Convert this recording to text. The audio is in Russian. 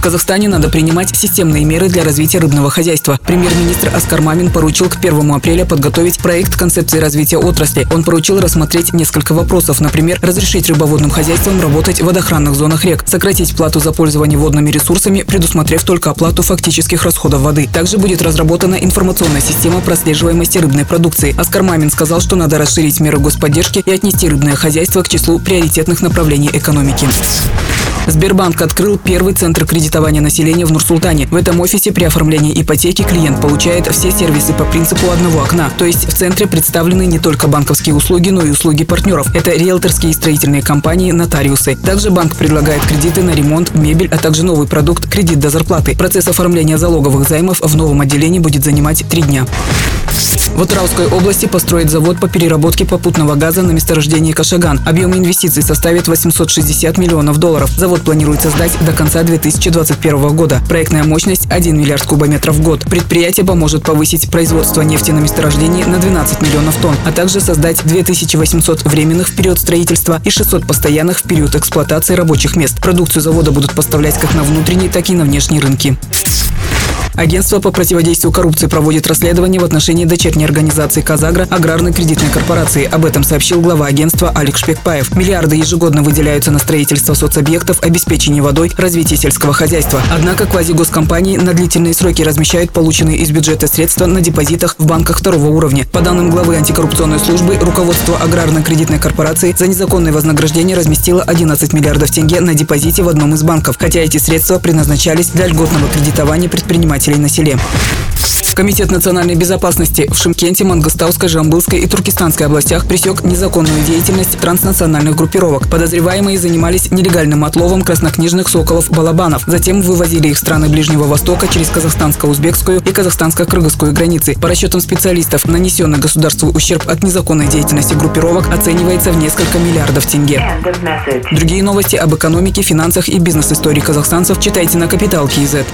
В Казахстане надо принимать системные меры для развития рыбного хозяйства. Премьер-министр Оскар Мамин поручил к 1 апреля подготовить проект концепции развития отрасли. Он поручил рассмотреть несколько вопросов. Например, разрешить рыбоводным хозяйствам работать в водохранных зонах рек, сократить плату за пользование водными ресурсами, предусмотрев только оплату фактических расходов воды. Также будет разработана информационная система прослеживаемости рыбной продукции. Оскар Мамин сказал, что надо расширить меры господдержки и отнести рыбное хозяйство к числу приоритетных направлений экономики. Сбербанк открыл первый центр кредитования населения в Нур-Султане. В этом офисе при оформлении ипотеки клиент получает все сервисы по принципу одного окна. То есть в центре представлены не только банковские услуги, но и услуги партнеров. Это риэлторские и строительные компании, нотариусы. Также банк предлагает кредиты на ремонт, мебель, а также новый продукт – кредит до зарплаты. Процесс оформления залоговых займов в новом отделении будет занимать три дня. В Атырауской области построит завод по переработке попутного газа на месторождении Кашаган. Объем инвестиций составит 860 миллионов долларов. Завод планируется сдать до конца 2021 года. Проектная мощность 1 миллиард кубометров в год. Предприятие поможет повысить производство нефти на месторождении на 12 миллионов тонн, а также создать 2800 временных в период строительства и 600 постоянных в период эксплуатации рабочих мест. Продукцию завода будут поставлять как на внутренние, так и на внешние рынки. Агентство по противодействию коррупции проводит расследование в отношении дочерней организации «Казагра» аграрной кредитной корпорации. Об этом сообщил глава агентства Алик Шпекпаев. Миллиарды ежегодно выделяются на строительство соцобъектов, обеспечение водой, развитие сельского хозяйства. Однако квазигоскомпании на длительные сроки размещают полученные из бюджета средства на депозитах в банках второго уровня. По данным главы антикоррупционной службы, руководство аграрной кредитной корпорации за незаконное вознаграждение разместило 11 миллиардов тенге на депозите в одном из банков, хотя эти средства предназначались для льготного кредитования предпринимателей жителей на селе. Комитет национальной безопасности в Шимкенте, Мангостауской, Жамбылской и Туркестанской областях пресек незаконную деятельность транснациональных группировок. Подозреваемые занимались нелегальным отловом краснокнижных соколов-балабанов. Затем вывозили их в страны Ближнего Востока через казахстанско-узбекскую и казахстанско-кыргызскую границы. По расчетам специалистов, нанесенный государству ущерб от незаконной деятельности группировок оценивается в несколько миллиардов тенге. Другие новости об экономике, финансах и бизнес-истории казахстанцев читайте на Капитал Киезет.